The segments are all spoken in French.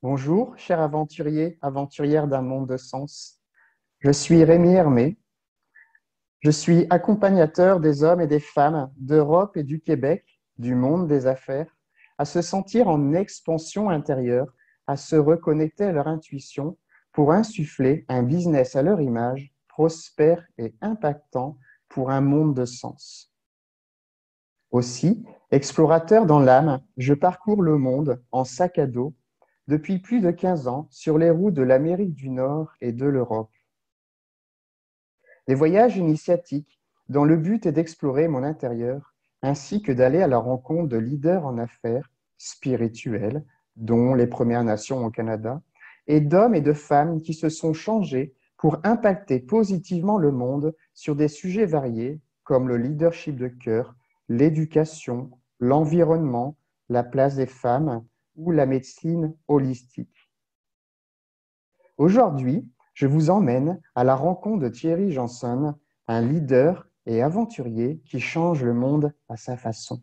Bonjour, chers aventuriers, aventurières d'un monde de sens. Je suis Rémi Hermé. Je suis accompagnateur des hommes et des femmes d'Europe et du Québec, du monde des affaires, à se sentir en expansion intérieure, à se reconnecter à leur intuition pour insuffler un business à leur image, prospère et impactant pour un monde de sens. Aussi, explorateur dans l'âme, je parcours le monde en sac à dos depuis plus de 15 ans sur les routes de l'Amérique du Nord et de l'Europe. Des voyages initiatiques dont le but est d'explorer mon intérieur ainsi que d'aller à la rencontre de leaders en affaires spirituels, dont les Premières Nations au Canada, et d'hommes et de femmes qui se sont changés pour impacter positivement le monde sur des sujets variés comme le leadership de cœur, l'éducation, l'environnement, la place des femmes, ou la médecine holistique. Aujourd'hui, je vous emmène à la rencontre de Thierry Janson, un leader et aventurier qui change le monde à sa façon.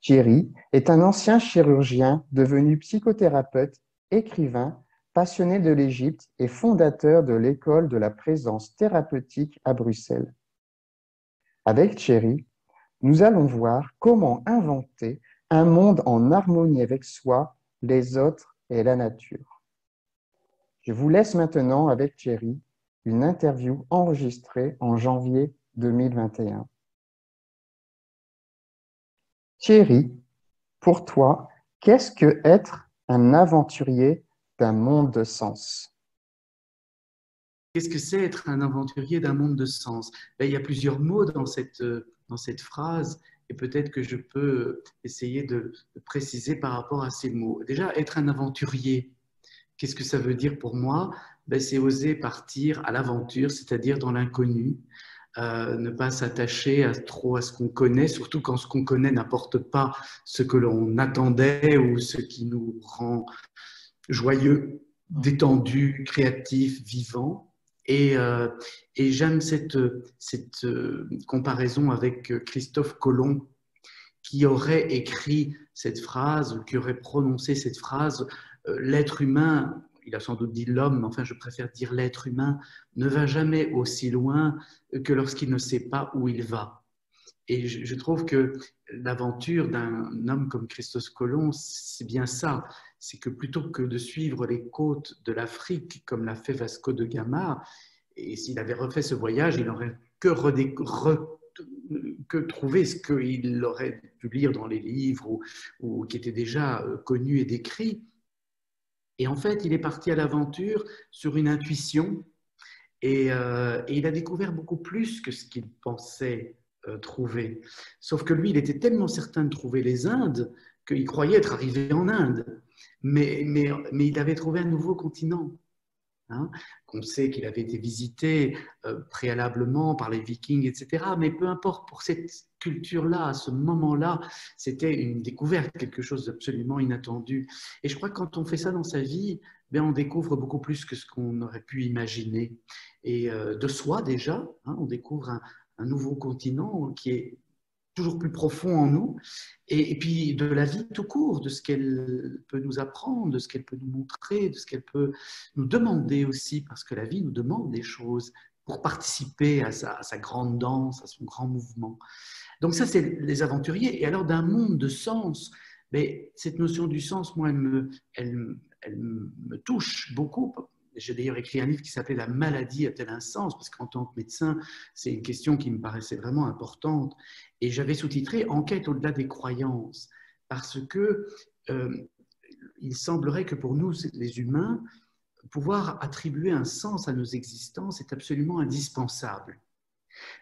Thierry est un ancien chirurgien devenu psychothérapeute, écrivain, passionné de l'Égypte et fondateur de l'école de la présence thérapeutique à Bruxelles. Avec Thierry, nous allons voir comment inventer un monde en harmonie avec soi, les autres et la nature. Je vous laisse maintenant avec Thierry une interview enregistrée en janvier 2021. Thierry, pour toi, qu'est-ce que être un aventurier d'un monde de sens? Qu'est-ce que c'est être un aventurier d'un monde de sens? Ben, Il y a plusieurs mots dans cette, dans cette phrase et peut-être que je peux essayer de, préciser par rapport à ces mots. Déjà, être un aventurier, qu'est-ce que ça veut dire pour moi? Ben, C'est oser partir à l'aventure, c'est-à-dire dans l'inconnu, euh, ne pas s'attacher à, trop à ce qu'on connaît, surtout quand ce qu'on connaît n'apporte pas ce que l'on attendait ou ce qui nous rend joyeux, détendu, créatif, vivant. Euh, et, j'aime cette, euh, comparaison avec Christophe Colomb, qui aurait écrit cette phrase, qui aurait prononcé cette phrase, euh, l'être humain, il a sans doute dit l'homme, mais enfin je préfère dire l'être humain, ne va jamais aussi loin que lorsqu'il ne sait pas où il va. Et je, trouve que l'aventure d'un homme comme Christophe Colomb, c'est bien ça. C'est que plutôt que de suivre les côtes de l'Afrique comme l'a fait Vasco de Gama, et s'il avait refait ce voyage, il n'aurait que, trouvé ce qu'il aurait pu lire dans les livres ou, qui était déjà euh, connu et décrit. Et en fait, il est parti à l'aventure sur une intuition et, euh, et, il a découvert beaucoup plus que ce qu'il pensait euh, trouver. Sauf que lui, il était tellement certain de trouver les Indes qu'il croyait être arrivé en Inde. Mais, mais, mais il avait trouvé un nouveau continent. Hein, qu'on sait qu'il avait été visité euh, préalablement par les Vikings, etc. Mais peu importe, pour cette culture-là, à ce moment-là, c'était une découverte, quelque chose d'absolument inattendu. Et je crois que quand on fait ça dans sa vie, ben, on découvre beaucoup plus que ce qu'on aurait pu imaginer. Et euh, de soi déjà, hein, on découvre un, un nouveau continent qui est toujours plus profond en nous, et, puis de la vie tout court, de ce qu'elle peut nous apprendre, de ce qu'elle peut nous montrer, de ce qu'elle peut nous demander aussi, parce que la vie nous demande des choses pour participer à sa, grande danse, à son grand mouvement. Donc ça, c'est les aventuriers. Et alors d'un monde de sens, mais cette notion du sens, moi, elle me, elle, elle me touche beaucoup j'ai d'ailleurs écrit un livre qui s'appelait La maladie a-t-elle un sens? Parce qu'en tant que médecin, c'est une question qui me paraissait vraiment importante. Et j'avais sous-titré Enquête au-delà des croyances. Parce que euh, il semblerait que pour nous, les humains, pouvoir attribuer un sens à nos existences est absolument indispensable.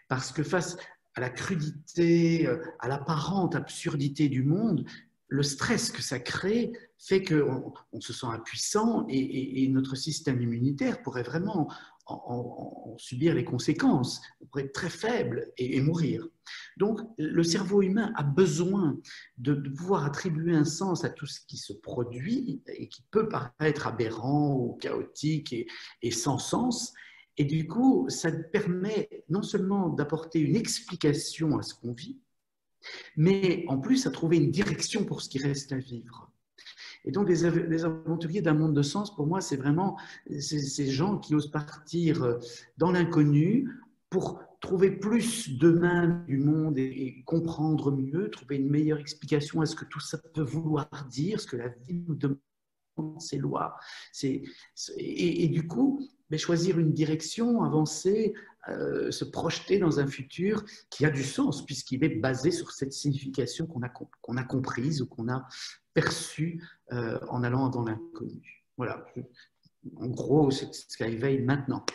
Parce que face à la crudité, euh, à l'apparente absurdité du monde, le stress que ça crée fait qu'on on se sent impuissant et, notre système immunitaire pourrait vraiment en, subir les conséquences, on pourrait être très faible et, mourir. Donc le cerveau humain a besoin de, pouvoir attribuer un sens à tout ce qui se produit et qui peut paraître aberrant ou chaotique et, et sans sens. Et du coup, ça permet non seulement d'apporter une explication à ce qu'on vit, mais en plus à trouver une direction pour ce qui reste à vivre. Et donc, les, aventuriers d'un monde de sens, pour moi, c'est vraiment ces gens qui osent partir dans l'inconnu pour trouver plus d'eux-mêmes du monde et, comprendre mieux, trouver une meilleure explication à ce que tout ça peut vouloir dire, ce que la vie nous demande, ces lois. Et, et, du coup, ben, choisir une direction, avancer, euh, se projeter dans un futur qui a du sens, puisqu'il est basé sur cette signification qu'on a, qu'on a comprise ou qu'on a perçue euh, en allant dans l'inconnu. Voilà. En gros, c'est ce qui éveille maintenant.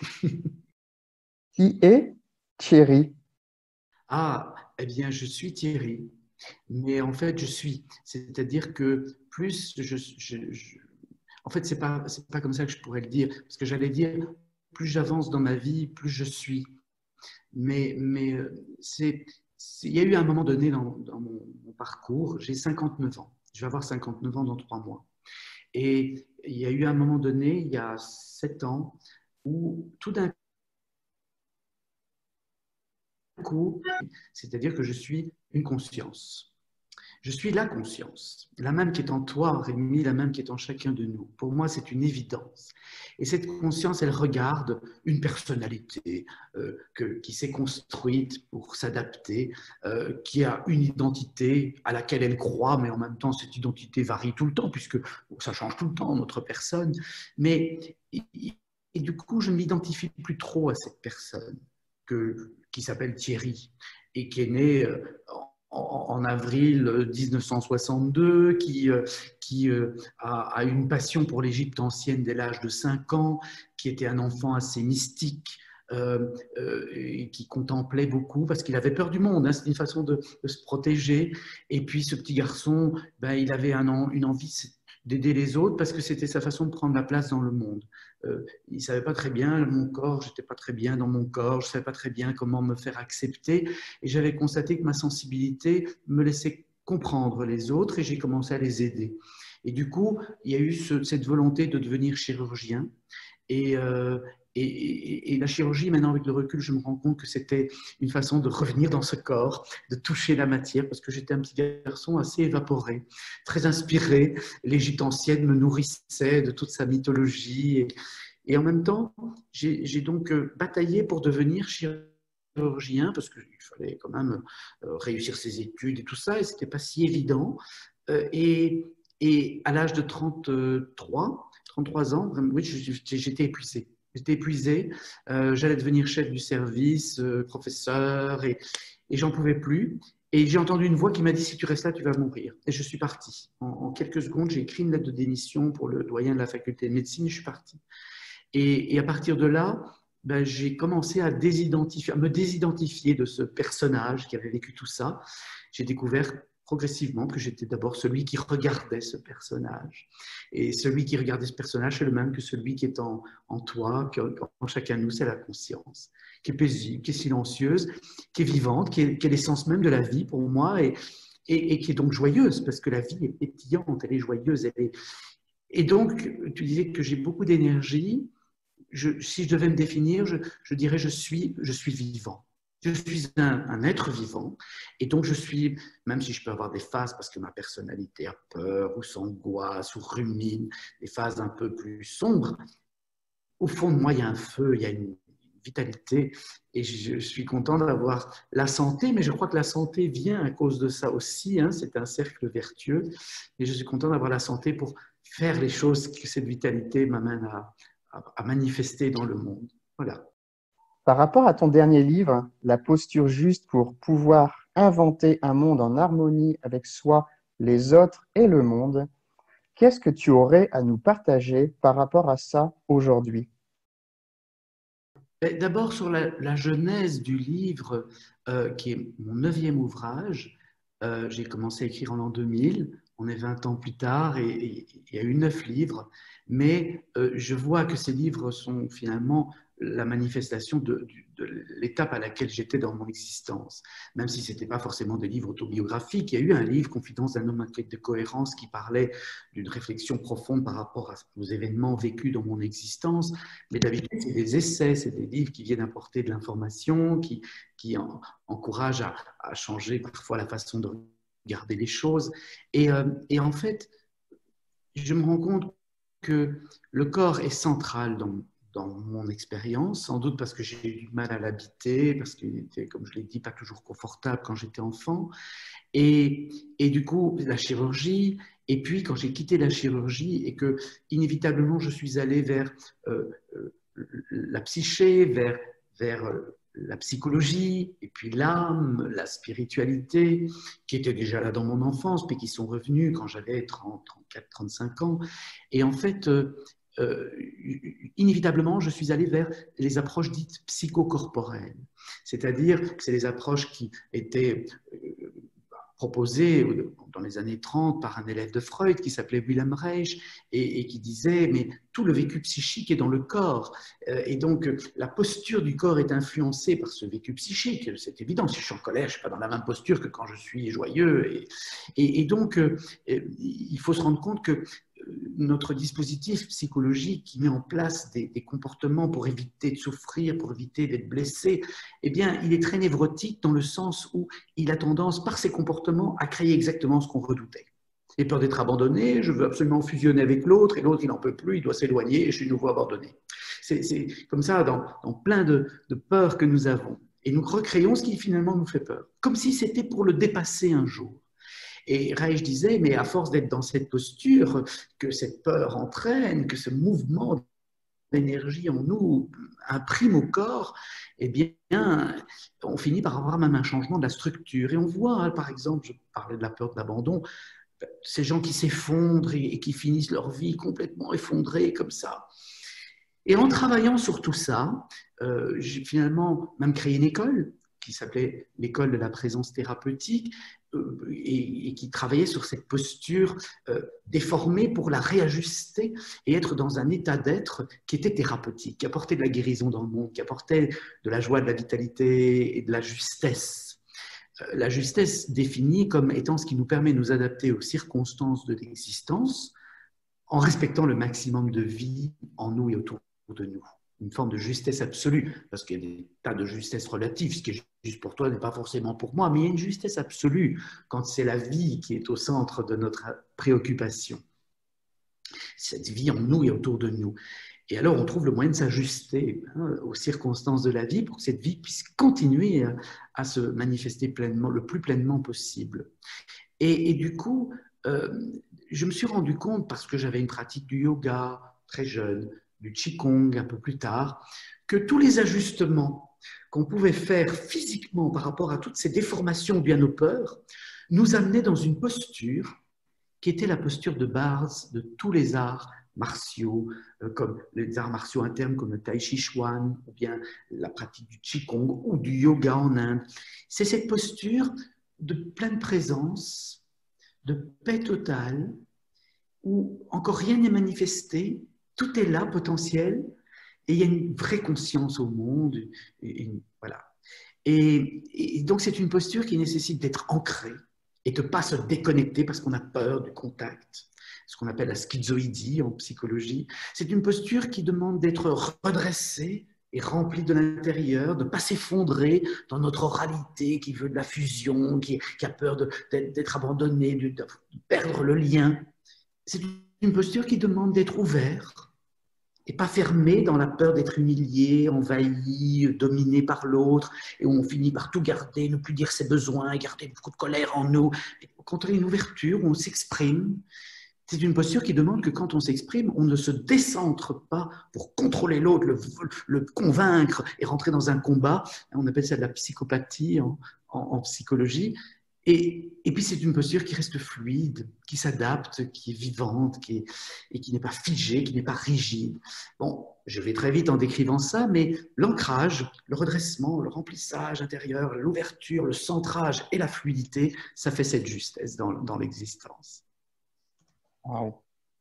qui est Thierry? Ah, eh bien, je suis Thierry. Mais en fait, je suis. C'est-à-dire que plus je. en fait, ce n'est pas, pas comme ça que je pourrais le dire. Parce que j'allais dire, plus j'avance dans ma vie, plus je suis. Mais, mais euh, c'est, il y a eu un moment donné dans, mon, mon, parcours, j'ai 59 ans. Je vais avoir 59 ans dans trois mois. Et il y a eu un moment donné, il y a sept ans, où tout d'un coup, c'est-à-dire que je suis une conscience. Je suis la conscience, la même qui est en toi, Rémi, la même qui est en chacun de nous. Pour moi, c'est une évidence. Et cette conscience, elle regarde une personnalité euh, qui s'est construite pour s'adapter, euh, qui a une identité à laquelle elle croit, mais en même temps, cette identité varie tout le temps, puisque ça change tout le temps, notre personne. Mais, et, du coup, je ne m'identifie plus trop à cette personne qui s'appelle Thierry et qui est né euh, en, avril 1962, qui, euh, qui euh, a, une passion pour l'Égypte ancienne dès l'âge de 5 ans, qui était un enfant assez mystique. et qui contemplait beaucoup parce qu'il avait peur du monde, hein, c'est une façon de, se protéger. Et puis ce petit garçon, ben, il avait un, une envie, d'aider les autres parce que c'était sa façon de prendre la place dans le monde. Euh, il ne savait pas très bien mon corps, j'étais pas très bien dans mon corps, je ne savais pas très bien comment me faire accepter et j'avais constaté que ma sensibilité me laissait comprendre les autres et j'ai commencé à les aider. Et du coup, il y a eu cette volonté de devenir chirurgien et, euh, et, la chirurgie, maintenant avec le recul, je me rends compte que c'était une façon de revenir dans ce corps, de toucher la matière, parce que j'étais un petit garçon assez évaporé, très inspiré. L'Égypte ancienne me nourrissait de toute sa mythologie. Et, en même temps, j'ai donc euh, bataillé pour devenir chirurgien, parce qu'il fallait quand même euh, réussir ses études et tout ça, et c'était pas si évident. Euh, et, et à l'âge de 33, 33 ans, oui, j'étais épuisé. J'étais épuisé, euh, j'allais devenir chef du service, euh, professeur, et, j'en pouvais plus. Et j'ai entendu une voix qui m'a dit si tu restes là, tu vas mourir. Et je suis parti. En, quelques secondes, j'ai écrit une lettre de démission pour le doyen de la faculté de médecine je suis parti. Et, à partir de là, ben, j'ai commencé à me désidentifier de ce personnage qui avait vécu tout ça. J'ai découvert progressivement que j'étais d'abord celui qui regardait ce personnage. Et celui qui regardait ce personnage, c'est le même que celui qui est en, en toi, en chacun de nous, c'est la conscience, qui est paisible, qui est silencieuse, qui est vivante, qui est, l'essence même de la vie pour moi, et, et, qui est donc joyeuse, parce que la vie est pétillante, elle est joyeuse. Elle est... Et donc, tu disais que j'ai beaucoup d'énergie. si je devais me définir, je, je dirais je suis, je suis vivant. Je suis un, être vivant et donc je suis, même si je peux avoir des phases parce que ma personnalité a peur ou s'angoisse ou rumine, des phases un peu plus sombres, au fond de moi, il y a un feu, il y a une vitalité et je suis content d'avoir la santé, mais je crois que la santé vient à cause de ça aussi, hein, c'est un cercle vertueux et je suis content d'avoir la santé pour faire les choses que cette vitalité m'amène à manifester dans le monde. Voilà. Par rapport à ton dernier livre, La posture juste pour pouvoir inventer un monde en harmonie avec soi, les autres et le monde, qu'est-ce que tu aurais à nous partager par rapport à ça aujourd'hui? Ben, D'abord sur la, genèse du livre, euh, qui est mon neuvième ouvrage. Euh, j'ai commencé à écrire en l'an 2000, on est 20 ans plus tard et il y a eu neuf livres, mais euh, je vois que ces livres sont finalement la manifestation de, l'étape à laquelle j'étais dans mon existence. Même si ce n'était pas forcément des livres autobiographiques, il y a eu un livre, Confidence d'un homme inquiet de cohérence, qui parlait d'une réflexion profonde par rapport aux événements vécus dans mon existence. Mais d'habitude, c'est des essais, c'est des livres qui viennent apporter de l'information, qui, qui encouragent à, changer parfois la façon de regarder les choses. Et, euh, et en fait, je me rends compte que le corps est central dans, dans mon expérience, sans doute parce que j'ai eu du mal à l'habiter, parce qu'il était, comme je l'ai dit, pas toujours confortable quand j'étais enfant. Et, et, du coup, la chirurgie, et puis quand j'ai quitté la chirurgie et que inévitablement je suis allé vers euh, euh, la psyché, vers, vers euh, la psychologie, et puis l'âme, la spiritualité, qui étaient déjà là dans mon enfance, mais qui sont revenus quand j'avais 30, 34, 35 ans. Et en fait, euh, inévitablement, je suis allé vers les approches dites psychocorporelles, c'est-à-dire que c'est les approches qui étaient euh, proposé dans les années 30 par un élève de Freud qui s'appelait Wilhelm Reich et, qui disait mais tout le vécu psychique est dans le corps. Euh, et donc la posture du corps est influencée par ce vécu psychique. C'est évident si je suis en colère je suis pas dans la même posture que quand je suis joyeux et, donc il faut se rendre compte que notre dispositif psychologique qui met en place des, comportements pour éviter de souffrir, pour éviter d'être blessé, eh bien, il est très névrotique dans le sens où il a tendance, par ses comportements, à créer exactement ce qu'on redoutait. J'ai peur d'être abandonné, je veux absolument fusionner avec l'autre, et l'autre, il n'en peut plus, il doit s'éloigner, et je suis nouveau abandonné. C'est comme ça dans, plein de, de peurs que nous avons. Et nous recréons ce qui finalement nous fait peur, comme si c'était pour le dépasser un jour. Et Reich disait, mais à force d'être dans cette posture, que cette peur entraîne, que ce mouvement d'énergie en nous imprime au corps, eh bien, on finit par avoir même un changement de la structure. Et on voit, hein, par exemple, je parlais de la peur de l'abandon, ces gens qui s'effondrent et qui finissent leur vie complètement effondrés comme ça. Et en travaillant sur tout ça, euh, j'ai finalement même créé une école qui s'appelait l'école de la présence thérapeutique, euh, et, qui travaillait sur cette posture euh, déformée pour la réajuster et être dans un état d'être qui était thérapeutique, qui apportait de la guérison dans le monde, qui apportait de la joie, de la vitalité et de la justesse. Euh, la justesse définie comme étant ce qui nous permet de nous adapter aux circonstances de l'existence en respectant le maximum de vie en nous et autour de nous une forme de justesse absolue, parce qu'il y a des tas de justesse relative, ce qui est juste pour toi n'est pas forcément pour moi, mais il y a une justesse absolue quand c'est la vie qui est au centre de notre préoccupation. Cette vie en nous et autour de nous. Et alors, on trouve le moyen de s'ajuster hein, aux circonstances de la vie pour que cette vie puisse continuer à, se manifester pleinement, le plus pleinement possible. Et, du coup, euh, je me suis rendu compte, parce que j'avais une pratique du yoga très jeune, du Qigong un peu plus tard, que tous les ajustements qu'on pouvait faire physiquement par rapport à toutes ces déformations dues à nos peurs nous amenaient dans une posture qui était la posture de base de tous les arts martiaux, euh, comme les arts martiaux internes comme le Tai Chi Chuan, ou bien la pratique du Qigong ou du yoga en Inde. C'est cette posture de pleine présence, de paix totale, où encore rien n'est manifesté, tout est là, potentiel, et il y a une vraie conscience au monde. Et, voilà. Et, donc, c'est une posture qui nécessite d'être ancrée et de ne pas se déconnecter parce qu'on a peur du contact, ce qu'on appelle la schizoïdie en psychologie. C'est une posture qui demande d'être redressée et remplie de l'intérieur, de ne pas s'effondrer dans notre oralité qui veut de la fusion, qui, a peur d'être abandonné, de, perdre le lien. C'est une posture qui demande d'être ouvert et pas fermé dans la peur d'être humilié, envahi, dominé par l'autre, et où on finit par tout garder, ne plus dire ses besoins, garder beaucoup de colère en nous. Quand on a une ouverture, on s'exprime. C'est une posture qui demande que quand on s'exprime, on ne se décentre pas pour contrôler l'autre, le, convaincre et rentrer dans un combat. On appelle ça de la psychopathie en psychologie. Et, puis c'est une posture qui reste fluide, qui s'adapte, qui est vivante, qui et qui n'est pas figée, qui n'est pas rigide. Bon, je vais très vite en décrivant ça, mais l'ancrage, le redressement, le remplissage intérieur, l'ouverture, le centrage et la fluidité, ça fait cette justesse dans, dans l'existence.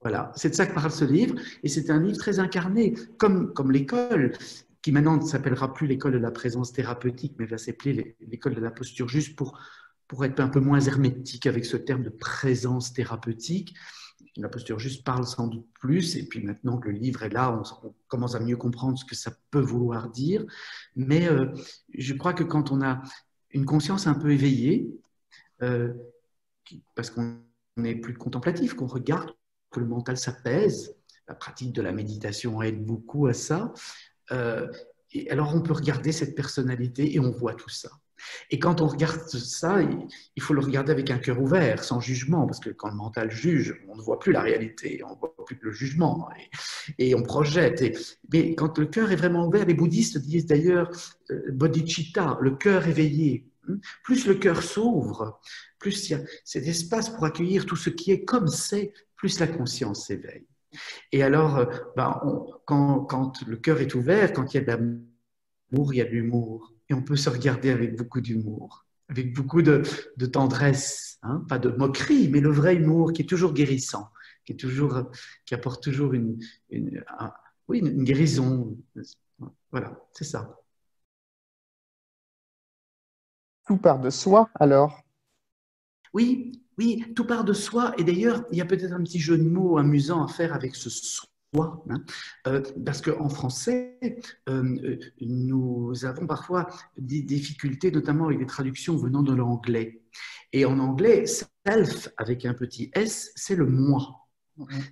Voilà, c'est de ça que parle ce livre, et c'est un livre très incarné, comme, comme l'école, qui maintenant ne s'appellera plus l'école de la présence thérapeutique, mais va s'appeler l'école de la posture juste pour pour être un peu moins hermétique avec ce terme de présence thérapeutique. La posture juste parle sans doute plus, et puis maintenant que le livre est là, on, commence à mieux comprendre ce que ça peut vouloir dire. Mais euh, je crois que quand on a une conscience un peu éveillée, euh, parce qu'on n'est plus contemplatif, qu'on regarde que le mental s'apaise. La pratique de la méditation aide beaucoup à ça. Euh, et alors on peut regarder cette personnalité et on voit tout ça. Et quand on regarde ça, il faut le regarder avec un cœur ouvert, sans jugement, parce que quand le mental juge, on ne voit plus la réalité, on ne voit plus le jugement, et, on projette. mais quand le cœur est vraiment ouvert, les bouddhistes disent d'ailleurs euh, bodhicitta, le cœur éveillé. Hein. Plus le cœur s'ouvre, plus il y a cet espace pour accueillir tout ce qui est comme c'est, plus la conscience s'éveille. Et alors, euh, ben, quand, le cœur est ouvert, quand il y a de l'amour, il y a de l'humour. Et on peut se regarder avec beaucoup d'humour, avec beaucoup de, de tendresse, hein, pas de moquerie, mais le vrai humour qui est toujours guérissant, qui, est toujours, qui apporte toujours une, une, oui, une guérison. Voilà, c'est ça. Tout part de soi alors? Oui, oui, tout part de soi. Et d'ailleurs, il y a peut-être un petit jeu de mots amusant à faire avec ce soi. Hein. Euh, parce qu'en français, euh, nous avons parfois des difficultés, notamment avec des traductions venant de l'anglais. Et en anglais, self avec un petit s, c'est le moi.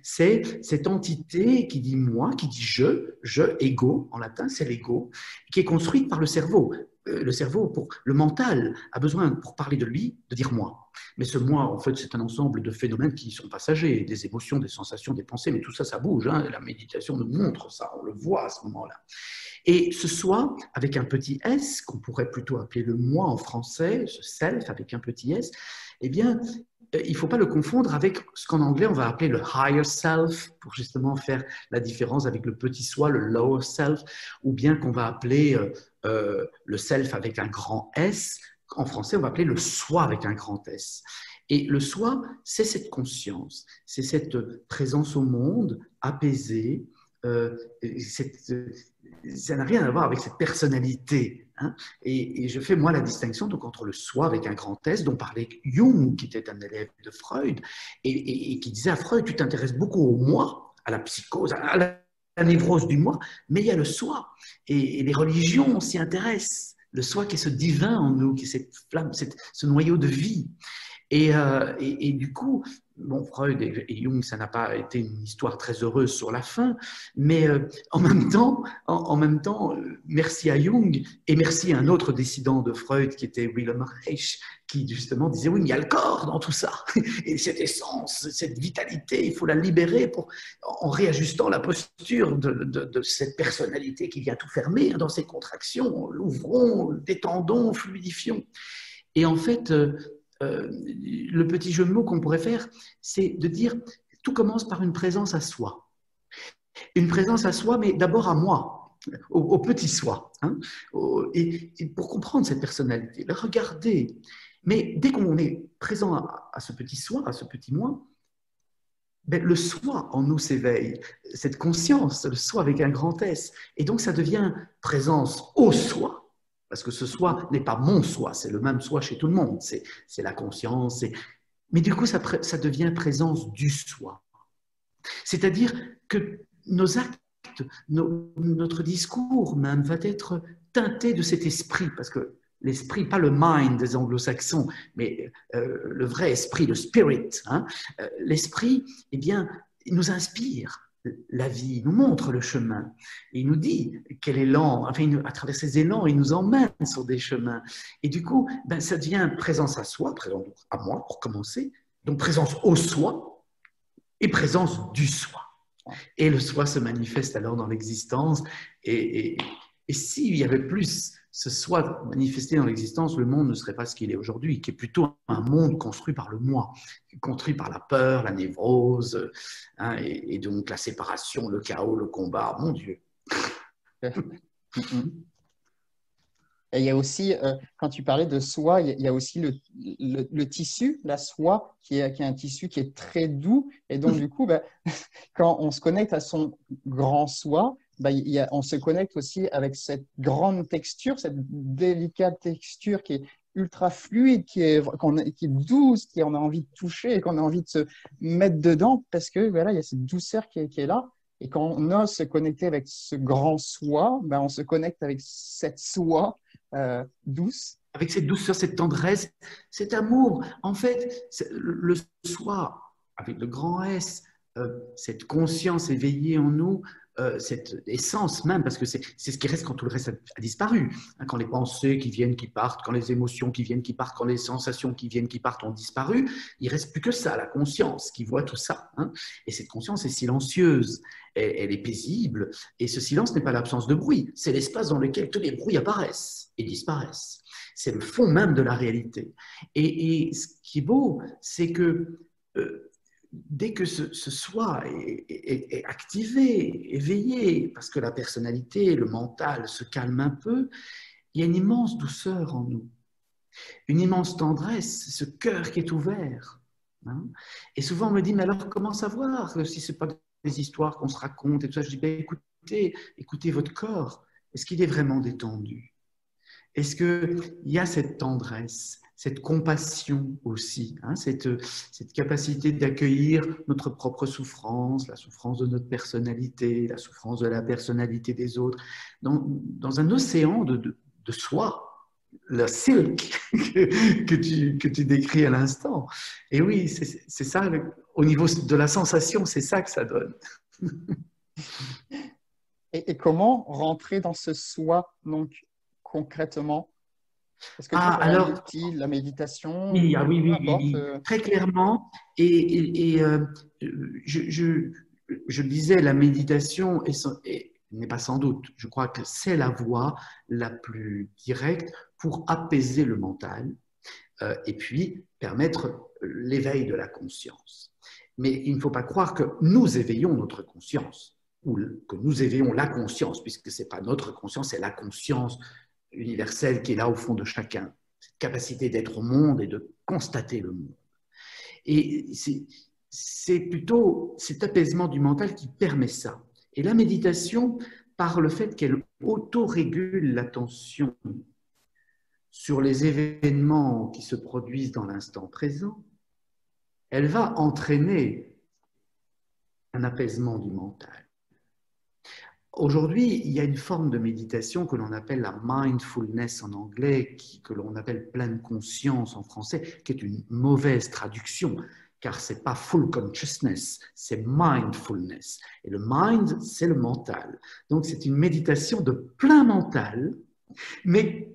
C'est cette entité qui dit moi, qui dit je, je, ego, en latin c'est l'ego, qui est construite par le cerveau. Euh, le cerveau, pour le mental, a besoin, pour parler de lui, de dire moi. Mais ce moi, en fait, c'est un ensemble de phénomènes qui sont passagers, des émotions, des sensations, des pensées, mais tout ça, ça bouge. Hein. La méditation nous montre ça, on le voit à ce moment-là. Et ce soi, avec un petit s, qu'on pourrait plutôt appeler le moi en français, ce self avec un petit s, eh bien, il ne faut pas le confondre avec ce qu'en anglais on va appeler le higher self, pour justement faire la différence avec le petit soi, le lower self, ou bien qu'on va appeler euh, euh, le self avec un grand S. En français, on va appeler le soi avec un grand S. Et le soi, c'est cette conscience, c'est cette présence au monde apaisée. ça n'a rien à voir avec cette personnalité Hein. et, je fais moi la distinction donc entre le soi avec un grand S dont parlait Jung, qui était un élève de Freud, et, qui disait à Freud, tu t'intéresses beaucoup au moi, à la psychose, à la, névrose du moi, mais il y a le soi. Et, les religions s'y intéressent. Le soi qui est ce divin en nous, qui est cette flamme, ce noyau de vie. Euh, et, du coup, bon, Freud et, Jung, ça n'a pas été une histoire très heureuse sur la fin, mais euh, en même temps, en, même temps, euh, merci à Jung et merci à un autre dissident de Freud qui était Wilhelm Reich, qui justement disait oui, il y a le corps dans tout ça, et cette essence, cette vitalité, il faut la libérer en réajustant la posture de, cette personnalité qui vient tout fermer dans ses contractions, l'ouvrons, détendons, fluidifions. Et en fait, euh, le petit jeu de mots qu'on pourrait faire, c'est de dire tout commence par une présence à soi. Une présence à soi, mais d'abord à moi, au, petit soi. Hein. et, pour comprendre cette personnalité, la regarder. Mais dès qu'on est présent à, ce petit soi, à ce petit moi, ben, le soi en nous s'éveille, cette conscience, le soi avec un grand S. Et donc ça devient présence au soi, parce que ce soi n'est pas mon soi, c'est le même soi chez tout le monde. C'est la conscience. Mais du coup, ça, devient présence du soi. C'est-à-dire que nos actes, notre discours même va être teinté de cet esprit, parce que l'esprit, pas le mind des anglo-saxons, mais euh, le vrai esprit, le spirit, hein, euh, l'esprit, eh bien, nous inspire la vie, nous montre le chemin. il nous dit quel élan, enfin, à travers ces élans, il nous emmène sur des chemins. Et du coup, ben, ça devient présence à soi, présence à moi pour commencer, donc présence au soi et présence du soi. Et le soi se manifeste alors dans l'existence. Et, et, et s'il y avait plus ce soit manifesté dans l'existence, le monde ne serait pas ce qu'il est aujourd'hui, qui est plutôt un monde construit par le moi, construit par la peur, la névrose, hein, et, donc la séparation, le chaos, le combat. Mon Dieu. Et il y a aussi, euh, quand tu parlais de soi, il y a aussi le, tissu, la soie, qui est, qui est, un tissu qui est très doux. Et donc, du coup, bah, quand on se connecte à son grand soi, bah, on se connecte aussi avec cette grande texture, cette délicate texture qui est ultra fluide, qui est, douce, qui on a envie de toucher et qu'on a envie de se mettre dedans parce que voilà, il y a cette douceur qui est, là. Et quand on ose se connecter avec ce grand soi, bah, on se connecte avec cette soi euh, douce. Avec cette douceur, cette tendresse, cet amour. En fait, le soi, avec le grand S, euh, cette conscience éveillée en nous, euh, cette essence même, parce que c'est ce qui reste quand tout le reste a, disparu. Hein, quand les pensées qui viennent, qui partent, quand les émotions qui viennent, qui partent, quand les sensations qui viennent, qui partent ont disparu, il reste plus que ça, la conscience qui voit tout ça. Hein. Et cette conscience est silencieuse, elle, est paisible, et ce silence n'est pas l'absence de bruit, c'est l'espace dans lequel tous les bruits apparaissent et disparaissent. C'est le fond même de la réalité. Et, et ce qui est beau, c'est que euh, dès que ce, soi est, activé, éveillé, parce que la personnalité, le mental se calme un peu, il y a une immense douceur en nous, une immense tendresse, ce cœur qui est ouvert. Hein. Et souvent on me dit, mais alors comment savoir si ce n'est pas des histoires qu'on se raconte et tout ça? Je dis, ben, écoutez, écoutez votre corps, est-ce qu'il est vraiment détendu? Est-ce qu'il y a cette tendresse? Cette compassion aussi, hein, cette, capacité d'accueillir notre propre souffrance, la souffrance de notre personnalité, la souffrance de la personnalité des autres, dans, un océan de, soi, le silk que, tu, que tu décris à l'instant. Et oui, c'est ça, au niveau de la sensation, c'est ça que ça donne. et, et comment rentrer dans ce soi, donc concrètement? Est-ce que ah, alors, la méditation Oui, ah oui, oui, euh, très clairement. Et, et, euh, je, je, je, disais, la méditation n'est pas sans doute, je crois que c'est la voie la plus directe pour apaiser le mental euh, et puis permettre l'éveil de la conscience. Mais il ne faut pas croire que nous éveillons notre conscience ou que nous éveillons la conscience, puisque ce n'est pas notre conscience, c'est la conscience universelle qui est là au fond de chacun, cette capacité d'être au monde et de constater le monde. Et c'est plutôt cet apaisement du mental qui permet ça. Et la méditation, par le fait qu'elle autorégule l'attention sur les événements qui se produisent dans l'instant présent, elle va entraîner un apaisement du mental. Aujourd'hui, il y a une forme de méditation que l'on appelle la mindfulness en anglais, que l'on appelle pleine conscience en français, qui est une mauvaise traduction, car c'est pas full consciousness, c'est mindfulness. Et le mind, c'est le mental. Donc c'est une méditation de plein mental, mais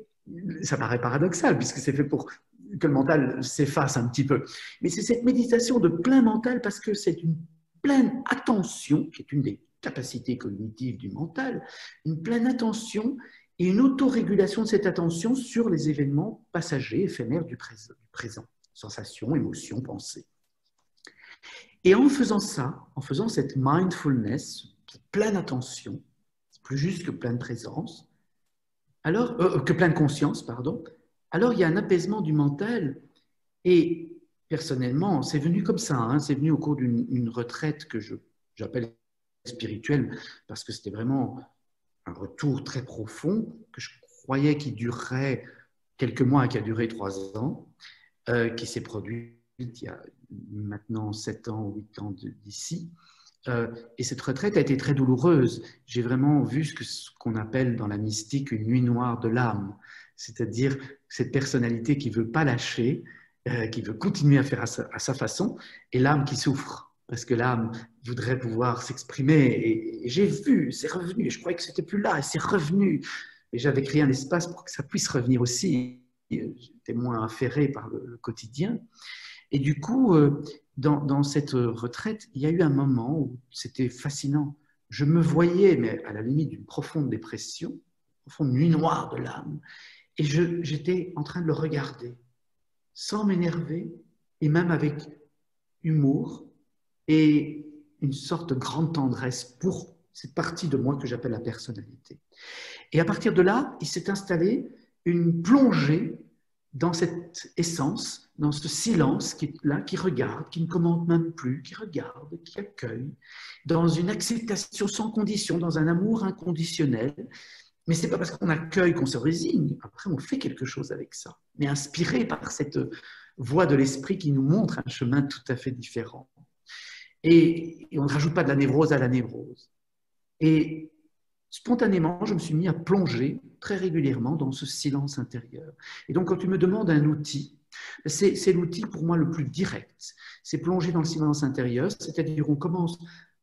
ça paraît paradoxal puisque c'est fait pour que le mental s'efface un petit peu. Mais c'est cette méditation de plein mental parce que c'est une pleine attention, qui est une des capacité cognitive du mental, une pleine attention et une autorégulation de cette attention sur les événements passagers, éphémères du présent, sensations, émotions, pensées. Et en faisant ça, en faisant cette mindfulness, pleine attention, plus juste que pleine présence, alors euh, que pleine conscience, pardon, alors il y a un apaisement du mental. Et personnellement, c'est venu comme ça, hein, c'est venu au cours d'une retraite que j'appelle spirituel, parce que c'était vraiment un retour très profond que je croyais qui durerait quelques mois et qui a duré trois ans, euh, qui s'est produit il y a maintenant sept ans ou huit ans d'ici. Euh, et cette retraite a été très douloureuse. J'ai vraiment vu ce qu'on appelle dans la mystique une nuit noire de l'âme, c'est-à-dire cette personnalité qui veut pas lâcher, euh, qui veut continuer à faire à sa façon, et l'âme qui souffre parce que l'âme voudrait pouvoir s'exprimer. Et, j'ai vu, c'est revenu. Je croyais que c'était plus là, et c'est revenu. Et j'avais créé un espace pour que ça puisse revenir aussi. J'étais moins affairé par le, quotidien. Et du coup, euh, dans, cette retraite, il y a eu un moment où c'était fascinant. Je me voyais, mais à la limite d'une profonde dépression, profonde nuit noire de l'âme, et j'étais en train de le regarder, sans m'énerver, et même avec humour, et une sorte de grande tendresse pour cette partie de moi que j'appelle la personnalité. Et à partir de là, il s'est installé une plongée dans cette essence, dans ce silence qui est là, qui regarde, qui ne commente même plus, qui regarde, qui accueille, dans une acceptation sans condition, dans un amour inconditionnel. Mais ce n'est pas parce qu'on accueille qu'on se résigne. Après, on fait quelque chose avec ça. Mais inspiré par cette voix de l'esprit qui nous montre un chemin tout à fait différent. Et, on ne rajoute pas de la névrose à la névrose. Et spontanément, je me suis mis à plonger très régulièrement dans ce silence intérieur. Et donc, quand tu me demandes un outil, C'est l'outil pour moi le plus direct. C'est plonger dans le silence intérieur, c'est-à-dire on commence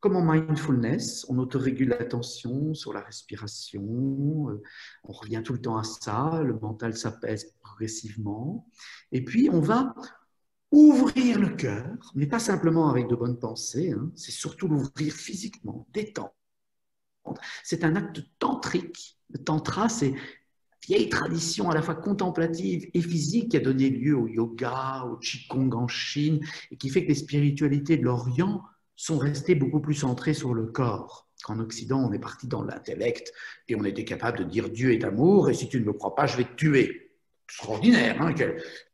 comme en mindfulness, on autorégule l'attention sur la respiration, euh, on revient tout le temps à ça, le mental s'apaise progressivement, et puis on va ouvrir le cœur, mais pas simplement avec de bonnes pensées, hein, c'est surtout l'ouvrir physiquement, détendre. C'est un acte tantrique. Le tantra, c'est vieille tradition à la fois contemplative et physique qui a donné lieu au yoga, au qigong en Chine, et qui fait que les spiritualités de l'Orient sont restés beaucoup plus centrés sur le corps. Qu'en Occident, on est parti dans l'intellect et on était capable de dire Dieu est amour et si tu ne me crois pas, je vais te tuer. Extraordinaire, hein,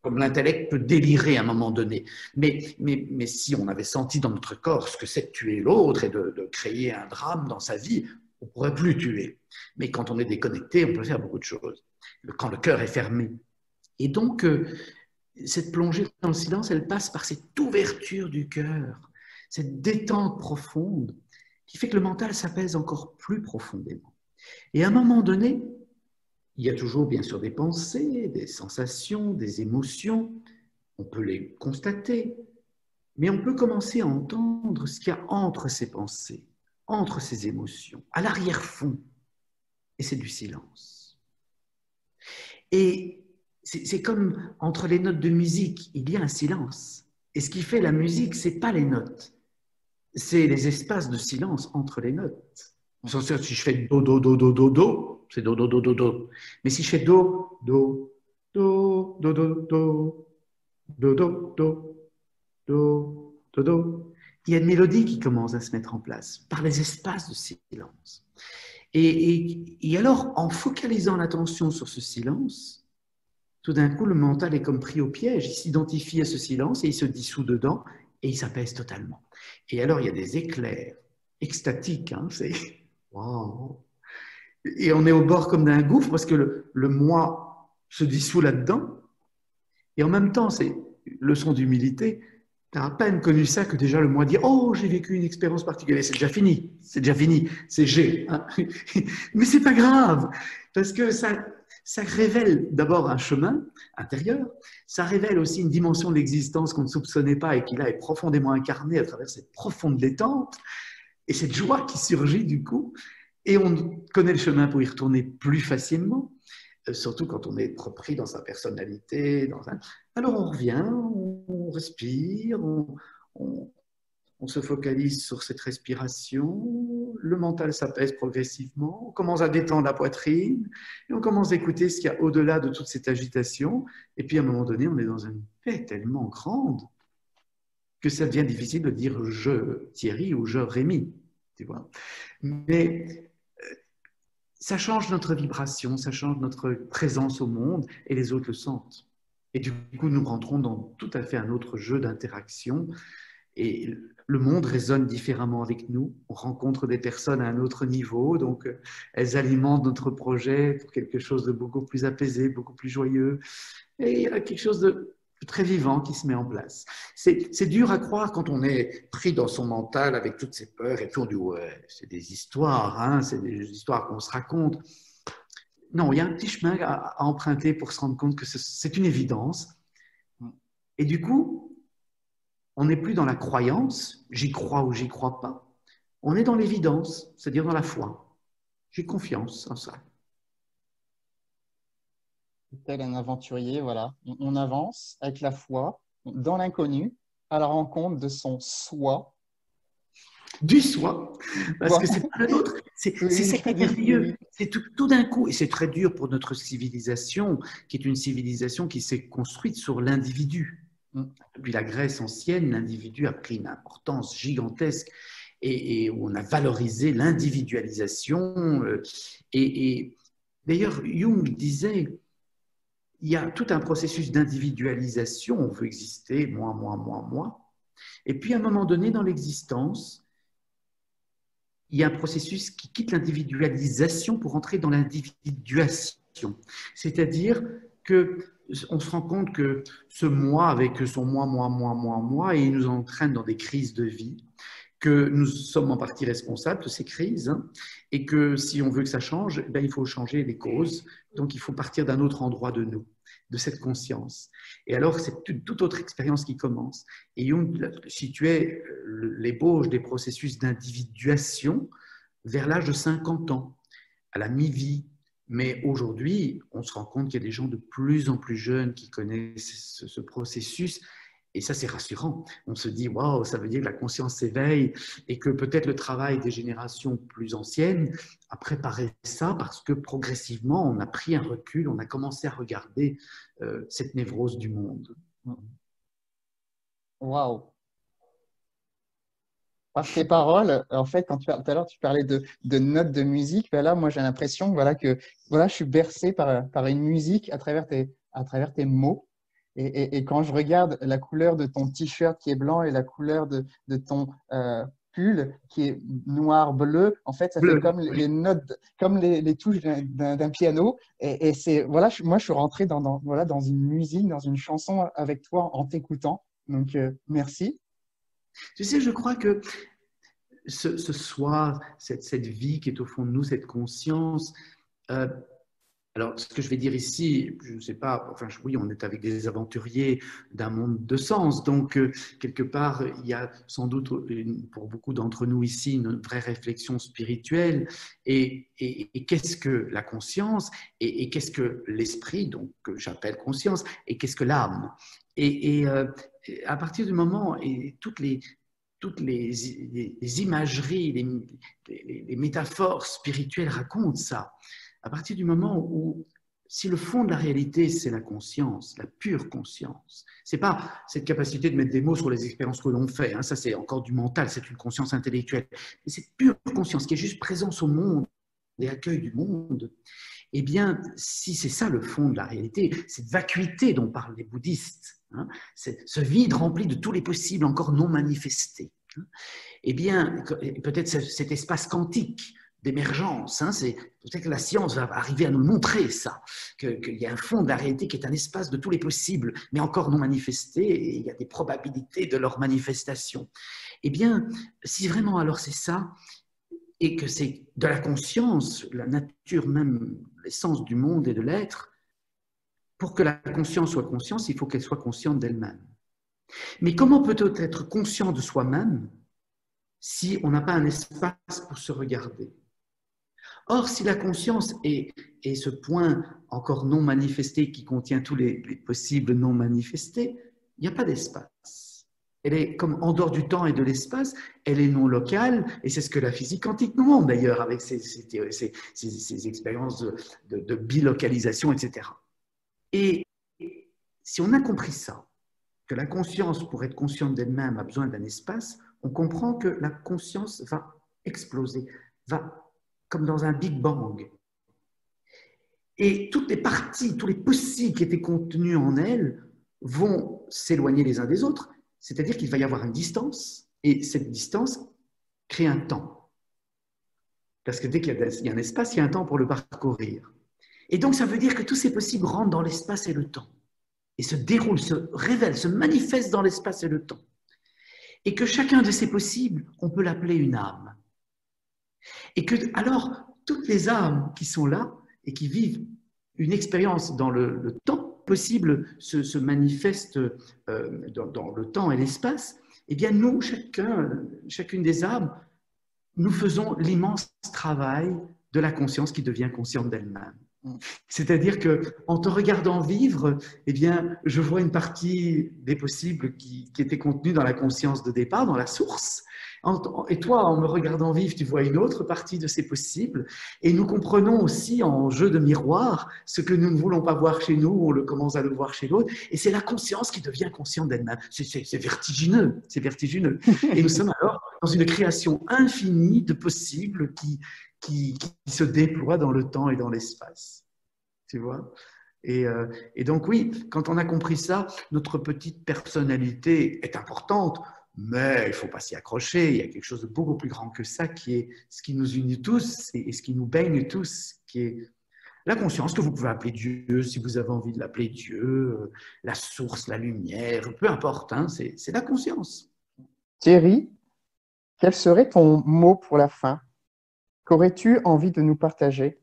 comme l'intellect peut délirer à un moment donné. Mais, mais, mais, si on avait senti dans notre corps ce que c'est de tuer l'autre et de, de, créer un drame dans sa vie, on ne pourrait plus tuer. Mais quand on est déconnecté, on peut faire beaucoup de choses. Quand le cœur est fermé. Et donc, euh, cette plongée dans le silence, elle passe par cette ouverture du cœur cette détente profonde qui fait que le mental s'apaise encore plus profondément. Et à un moment donné, il y a toujours bien sûr des pensées, des sensations, des émotions, on peut les constater, mais on peut commencer à entendre ce qu'il y a entre ces pensées, entre ces émotions, à l'arrière-fond, et c'est du silence. Et c'est comme entre les notes de musique, il y a un silence. Et ce qui fait la musique, c'est pas les notes, c'est les espaces de silence entre les notes. Si je fais do, do, do, do, do, do, c'est do, do, do, do, do. Mais si je fais do, do, do, do, do, do, do, do, do, do, do, do, il y a une mélodie qui commence à se mettre en place par les espaces de silence. Et, et, et alors, en focalisant l'attention sur ce silence, tout d'un coup, le mental est comme pris au piège. Il s'identifie à ce silence et il se dissout dedans et il s'apaise totalement. Et alors, il y a des éclairs extatiques, hein, c'est Et on est au bord comme d'un gouffre parce que le, moi se dissout là-dedans. Et en même temps, c'est leçon d'humilité. Tu as à peine connu ça que déjà le moi dit Oh, j'ai vécu une expérience particulière. C'est déjà fini. C'est déjà fini. C'est j'ai. Hein. Mais c'est pas grave parce que ça, ça révèle d'abord un chemin intérieur, ça révèle aussi une dimension de l'existence qu'on ne soupçonnait pas et qui là est profondément incarnée à travers cette profonde détente et cette joie qui surgit du coup. Et on connaît le chemin pour y retourner plus facilement, euh, surtout quand on est trop pris dans sa personnalité. Alors on revient, on respire, on, on se focalise sur cette respiration, le mental s'apaise progressivement, on commence à détendre la poitrine, et on commence à écouter ce qu'il y a au-delà de toute cette agitation, et puis à un moment donné, on est dans une paix tellement grande que ça devient difficile de dire je Thierry ou je Rémi, tu vois. Mais ça change notre vibration, ça change notre présence au monde, et les autres le sentent. Et du coup, nous rentrons dans tout à fait un autre jeu d'interaction. Et le monde résonne différemment avec nous. On rencontre des personnes à un autre niveau, donc euh, elles alimentent notre projet pour quelque chose de beaucoup plus apaisé, beaucoup plus joyeux. Et il y a quelque chose de très vivant qui se met en place. C'est dur à croire quand on est pris dans son mental avec toutes ces peurs et puis on dit ouais, c'est des histoires, hein, c'est des histoires qu'on se raconte. Non, il y a un petit chemin à emprunter pour se rendre compte que c'est une évidence. Et du coup, on n'est plus dans la croyance, j'y crois ou j'y crois pas. On est dans l'évidence, c'est-à-dire dans la foi. J'ai confiance en ça. Tel un aventurier, voilà. On avance avec la foi dans l'inconnu à la rencontre de son soi. Du soi, parce que c'est pas le nôtre. C'est merveilleux. C'est tout, tout d'un coup, et c'est très dur pour notre civilisation, qui est une civilisation qui s'est construite sur l'individu. Depuis la Grèce ancienne, l'individu a pris une importance gigantesque et, on a valorisé l'individualisation. Euh, et, d'ailleurs, Jung disait, il y a tout un processus d'individualisation, on veut exister, moi, moi, moi, moi. Et puis, à un moment donné, dans l'existence, il y a un processus qui quitte l'individualisation pour entrer dans l'individuation. C'est-à-dire que on se rend compte que ce moi, avec son moi, moi, moi, moi, moi, et il nous entraîne dans des crises de vie, que nous sommes en partie responsables de ces crises, hein, et que si on veut que ça change, ben, il faut changer les causes, donc il faut partir d'un autre endroit de nous. de cette conscience. Et alors, c'est toute autre expérience qui commence. Et Jung situait l'ébauche des processus d'individuation vers l'âge de 50 ans, à la mi-vie. Mais aujourd'hui, on se rend compte qu'il y a des gens de plus en plus jeunes qui connaissent ce processus et ça, c'est rassurant. On se dit, waouh, ça veut dire que la conscience s'éveille et que peut-être le travail des générations plus anciennes a préparé ça parce que progressivement, on a pris un recul, on a commencé à regarder euh, cette névrose du monde. Waouh! Par tes paroles, en fait, quand tout à l'heure tu parlais de, notes de musique, ben là, moi j'ai l'impression voilà, que voilà, je suis bercé par, par une musique à travers tes, à travers tes mots. Et, quand je regarde la couleur de ton t-shirt qui est blanc et la couleur de, ton euh, pull qui est noir-bleu, en fait, ça fait comme les notes, comme les, touches d'un piano. Et, c'est voilà, moi, je suis rentré dans, voilà, dans une musique, dans une chanson avec toi en t'écoutant. Donc, euh, merci. Tu sais, je crois que ce, soir, cette, cette, vie qui est au fond de nous, cette conscience, euh, alors, ce que je vais dire ici, je ne sais pas, enfin, oui, on est avec des aventuriers d'un monde de sens, donc euh, quelque part, il y a sans doute pour beaucoup d'entre nous ici une vraie réflexion spirituelle. Et, qu'est-ce que la conscience? Et, qu'est-ce que l'esprit, donc que j'appelle conscience, et qu'est-ce que l'âme? Et, euh, à partir du moment, et toutes les, toutes les, imageries, les, les métaphores spirituelles racontent ça à partir du moment où, si le fond de la réalité, c'est la conscience, la pure conscience, c'est pas cette capacité de mettre des mots sur les expériences que l'on fait, hein, ça c'est encore du mental, c'est une conscience intellectuelle, mais cette pure conscience qui est juste présence au monde et accueil du monde, eh bien, si c'est ça le fond de la réalité, cette vacuité dont parlent les bouddhistes, hein, ce vide rempli de tous les possibles encore non manifestés, hein, eh bien, peut-être cet espace quantique d'émergence. Hein, c'est peut-être que la science va arriver à nous montrer ça, qu'il y a un fond de la réalité qui est un espace de tous les possibles, mais encore non manifesté, et il y a des probabilités de leur manifestation. Eh bien, si vraiment alors c'est ça, et que c'est de la conscience, la nature même, l'essence du monde et de l'être, pour que la conscience soit conscience, il faut qu'elle soit consciente d'elle-même. Mais comment peut-on être conscient de soi-même si on n'a pas un espace pour se regarder? Or, si la conscience est, ce point encore non manifesté qui contient tous les, possibles non manifestés, il n'y a pas d'espace. Elle est comme en dehors du temps et de l'espace, elle est non locale, et c'est ce que la physique quantique nous montre d'ailleurs avec ses, expériences de, de bilocalisation, etc. Et si on a compris ça, que la conscience, pour être consciente d'elle-même, a besoin d'un espace, on comprend que la conscience va exploser, va comme dans un Big Bang. Et toutes les parties, tous les possibles qui étaient contenus en elle vont s'éloigner les uns des autres, c'est-à-dire qu'il va y avoir une distance, et cette distance crée un temps. Parce que dès qu'il y a un espace, il y a un temps pour le parcourir. Et donc ça veut dire que tous ces possibles rentrent dans l'espace et le temps, et se déroulent, se révèlent, se manifestent dans l'espace et le temps. Et que chacun de ces possibles, on peut l'appeler une âme. Et que, alors, toutes les âmes qui sont là et qui vivent une expérience dans le, temps possible se, manifestent euh, dans, le temps et l'espace, eh bien, nous, chacun, chacune des âmes, nous faisons l'immense travail de la conscience qui devient consciente d'elle-même. C'est-à-dire que en te regardant vivre, eh bien, je vois une partie des possibles qui, qui étaient contenus dans la conscience de départ, dans la source, et toi, en me regardant vivre, tu vois une autre partie de ces possibles. Et nous comprenons aussi en jeu de miroir ce que nous ne voulons pas voir chez nous, on le commence à le voir chez l'autre. Et c'est la conscience qui devient consciente d'elle-même. C'est vertigineux, c'est vertigineux. Et nous sommes alors dans une création infinie de possibles qui, qui, se déploient dans le temps et dans l'espace. Tu vois? Et, euh, et donc oui, quand on a compris ça, notre petite personnalité est importante mais il ne faut pas s'y accrocher. Il y a quelque chose de beaucoup plus grand que ça qui est ce qui nous unit tous et ce qui nous baigne tous, qui est la conscience que vous pouvez appeler Dieu si vous avez envie de l'appeler Dieu, euh, la source, la lumière, peu importe, hein, c'est la conscience. Thierry, quel serait ton mot pour la fin? Qu'aurais-tu envie de nous partager?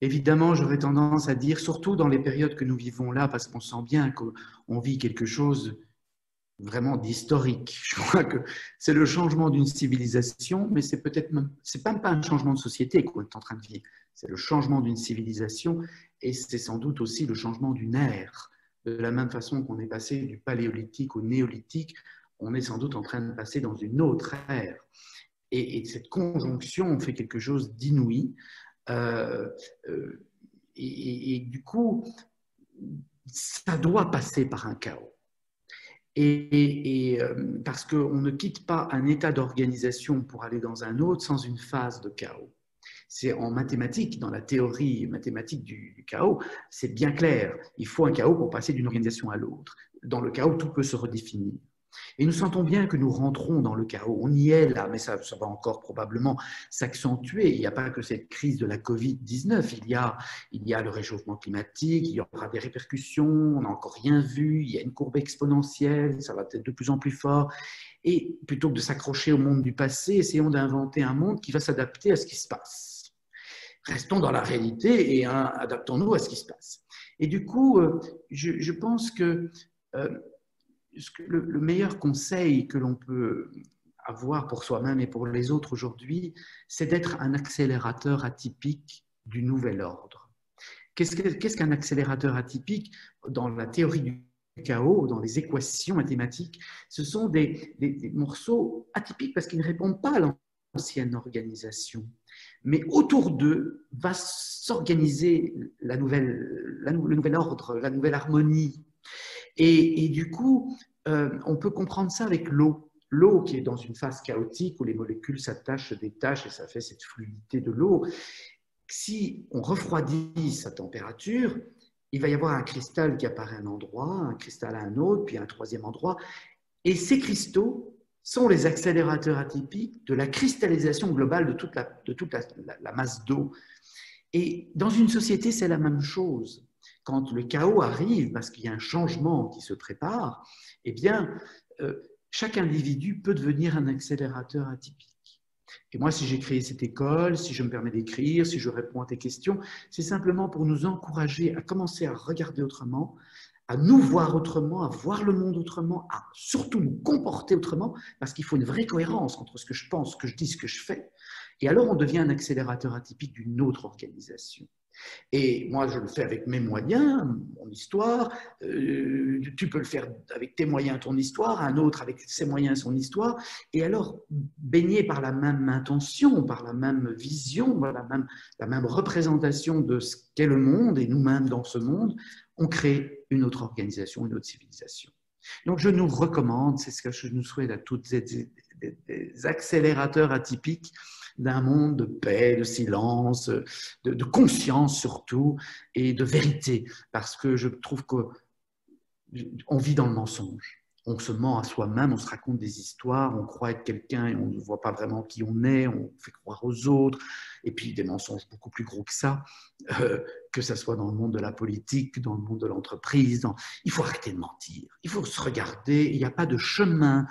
Évidemment, j'aurais tendance à dire, surtout dans les périodes que nous vivons là, parce qu'on sent bien qu'on vit quelque chose vraiment d'historique. Je crois que c'est le changement d'une civilisation, mais c'est peut-être même, c'est même pas un changement de société qu'on est en train de vivre. C'est le changement d'une civilisation et c'est sans doute aussi le changement d'une ère. De la même façon qu'on est passé du paléolithique au néolithique, on est sans doute en train de passer dans une autre ère. Et, cette conjonction fait quelque chose d'inouï. Euh, euh, et, du coup, ça doit passer par un chaos. Et, euh, parce qu'on ne quitte pas un état d'organisation pour aller dans un autre sans une phase de chaos. C'est en mathématiques, dans la théorie mathématique du chaos, c'est bien clair. Il faut un chaos pour passer d'une organisation à l'autre. Dans le chaos, tout peut se redéfinir. Et nous sentons bien que nous rentrons dans le chaos. On y est là, mais ça, va encore probablement s'accentuer. Il n'y a pas que cette crise de la Covid-19. Il y, a, il y a le réchauffement climatique, il y aura des répercussions, on n'a encore rien vu, il y a une courbe exponentielle, ça va être de plus en plus fort. Et plutôt que de s'accrocher au monde du passé, essayons d'inventer un monde qui va s'adapter à ce qui se passe. Restons dans la réalité et hein, adaptons-nous à ce qui se passe. Et du coup, euh, je, pense que euh, le, meilleur conseil que l'on peut avoir pour soi-même et pour les autres aujourd'hui, c'est d'être un accélérateur atypique du nouvel ordre. Qu'est-ce qu'un accélérateur atypique? Dans la théorie du chaos, dans les équations mathématiques, ce sont des, morceaux atypiques parce qu'ils ne répondent pas à l'ancienne organisation. Mais autour d'eux va s'organiser le nouvel ordre, la nouvelle harmonie, et, du coup, euh, on peut comprendre ça avec l'eau. L'eau qui est dans une phase chaotique où les molécules s'attachent, se détachent et ça fait cette fluidité de l'eau. Si on refroidit sa température, il va y avoir un cristal qui apparaît à un endroit, un cristal à un autre, puis un troisième endroit. Et ces cristaux sont les accélérateurs atypiques de la cristallisation globale de toute la, de toute la masse d'eau. Et dans une société, c'est la même chose quand le chaos arrive, parce qu'il y a un changement qui se prépare, eh bien, euh, chaque individu peut devenir un accélérateur atypique. Et moi, si j'ai créé cette école, si je me permets d'écrire, si je réponds à tes questions, c'est simplement pour nous encourager à commencer à regarder autrement, à nous voir autrement, à voir le monde autrement, à surtout nous comporter autrement, parce qu'il faut une vraie cohérence entre ce que je pense, ce que je dis, ce que je fais. Et alors, on devient un accélérateur atypique d'une autre organisation. Et moi, je le fais avec mes moyens, mon histoire. Euh, tu peux le faire avec tes moyens, ton histoire, un autre avec ses moyens, son histoire. Et alors, baigné par la même intention, par la même vision, par la même, représentation de ce qu'est le monde et nous-mêmes dans ce monde, on crée une autre organisation, une autre civilisation. Donc, je nous recommande, c'est ce que je nous souhaite à toutes des, des accélérateurs atypiques d'un monde de paix, de silence, de, conscience surtout, et de vérité, parce que je trouve qu'on vit dans le mensonge. On se ment à soi-même, on se raconte des histoires, on croit être quelqu'un et on ne voit pas vraiment qui on est, on fait croire aux autres, et puis des mensonges beaucoup plus gros que ça, euh, que ce soit dans le monde de la politique, dans le monde de l'entreprise. Il faut arrêter de mentir, il faut se regarder, il n'y a pas de chemin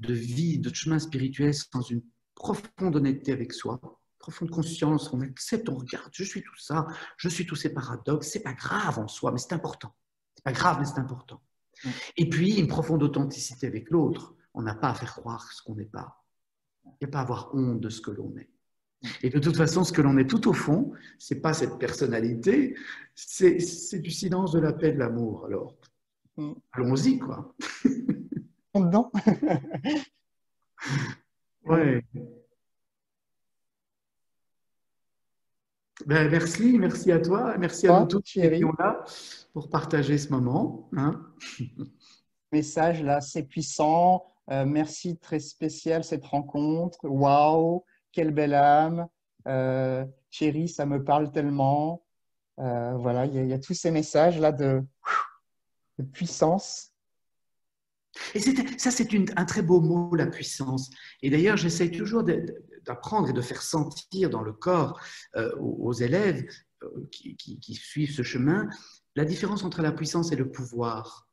de vie, de chemin spirituel sans une profonde honnêteté avec soi, profonde conscience, on accepte, on regarde, je suis tout ça, je suis tous ces paradoxes, c'est pas grave en soi, mais c'est important. C'est pas grave, mais c'est important. Et puis, une profonde authenticité avec l'autre. On n'a pas à faire croire ce qu'on n'est pas. Il n'y a pas à avoir honte de ce que l'on est. Et de toute façon, ce que l'on est tout au fond, c'est pas cette personnalité, c'est du silence, de la paix, de l'amour. Alors, mm. allons-y, quoi. Dedans. Ouais. Ben, merci, merci à toi, merci à vous tous qui là pour partager ce moment. Hein. Message là, c'est puissant. Euh, merci, très spécial cette rencontre. Waouh, quelle belle âme. Euh, chérie, ça me parle tellement. Euh, voilà, il y, a tous ces messages là de, de puissance. Et ça, c'est un très beau mot, la puissance. Et d'ailleurs, j'essaie toujours d'apprendre et de faire sentir dans le corps euh, aux élèves euh, qui, suivent ce chemin la différence entre la puissance et le pouvoir.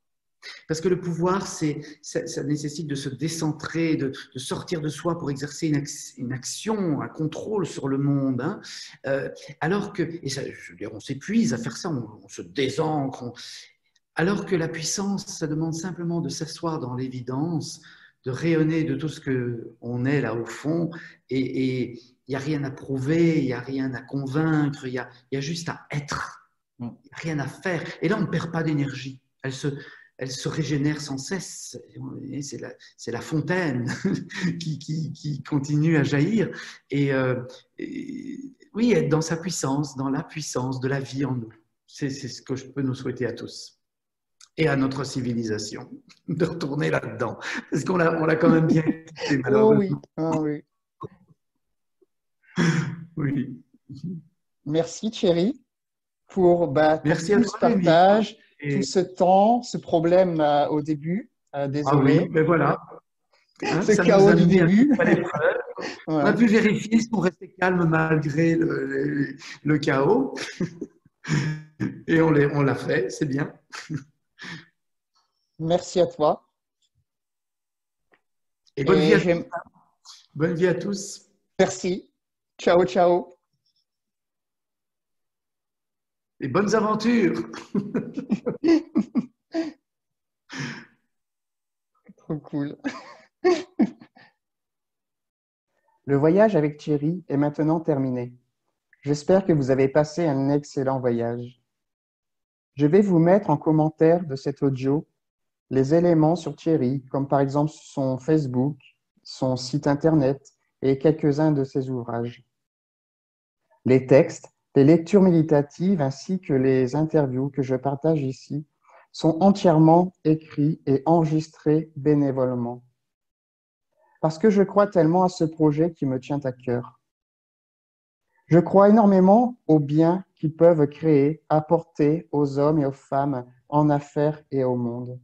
Parce que le pouvoir, ça, nécessite de se décentrer, de, sortir de soi pour exercer une, action, un contrôle sur le monde. Hein. Euh, alors que, et ça, je veux dire, on s'épuise à faire ça, on, se désancre. Alors que la puissance, ça demande simplement de s'asseoir dans l'évidence, de rayonner de tout ce que on est là au fond, et il n'y a rien à prouver, il n'y a rien à convaincre, il y a, y a juste à être, il n'y a rien à faire. Et là, on ne perd pas d'énergie. Elle se, elle se régénère sans cesse. C'est la, la, fontaine qui, qui, continue à jaillir. Euh, et, oui, être dans sa puissance, dans la puissance de la vie en nous. C'est ce que je peux nous souhaiter à tous. Et à notre civilisation, de retourner là-dedans. Parce qu'on l'a quand même bien écouté, malheureusement. Oh oui, oh oui. oui. Merci Thierry pour bah, Merci tout ce partage tout ce temps, ce problème euh, au début. Euh, désolé. Ah oui, mais voilà. Hein, ce chaos du début. On a pu vérifier si on restait calme malgré le, chaos. Et on l'a fait, c'est bien. Merci à toi. Et bonne, vie, à bonne vie à tous. Merci. Ciao, ciao. Et bonnes aventures. Trop cool. Le voyage avec Thierry est maintenant terminé. J'espère que vous avez passé un excellent voyage. Je vais vous mettre en commentaire de cet audio les éléments sur Thierry, comme par exemple son Facebook, son site Internet et quelques-uns de ses ouvrages. Les textes les lectures méditatives ainsi que les interviews que je partage ici sont entièrement écrits et enregistrés bénévolement. Parce que je crois tellement à ce projet qui me tient à cœur. Je crois énormément au bien qu'ils peuvent créer, apporter aux hommes et aux femmes en affaires et au monde.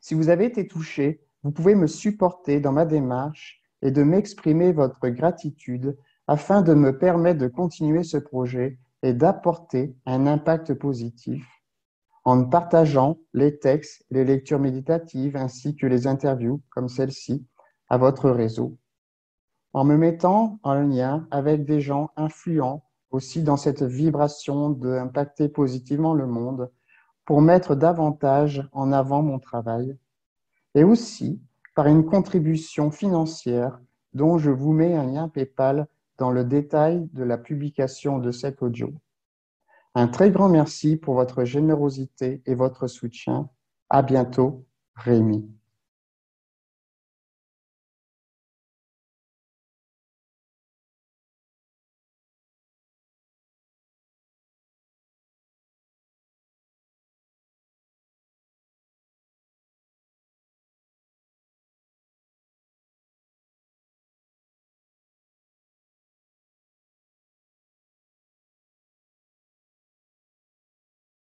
Si vous avez été touché, vous pouvez me supporter dans ma démarche et de m'exprimer votre gratitude afin de me permettre de continuer ce projet et d'apporter un impact positif en partageant les textes, les lectures méditatives ainsi que les interviews comme celle-ci à votre réseau, en me mettant en lien avec des gens influents aussi dans cette vibration d'impacter positivement le monde pour mettre davantage en avant mon travail et aussi par une contribution financière dont je vous mets un lien PayPal dans le détail de la publication de cet audio. Un très grand merci pour votre générosité et votre soutien. À bientôt, Rémi.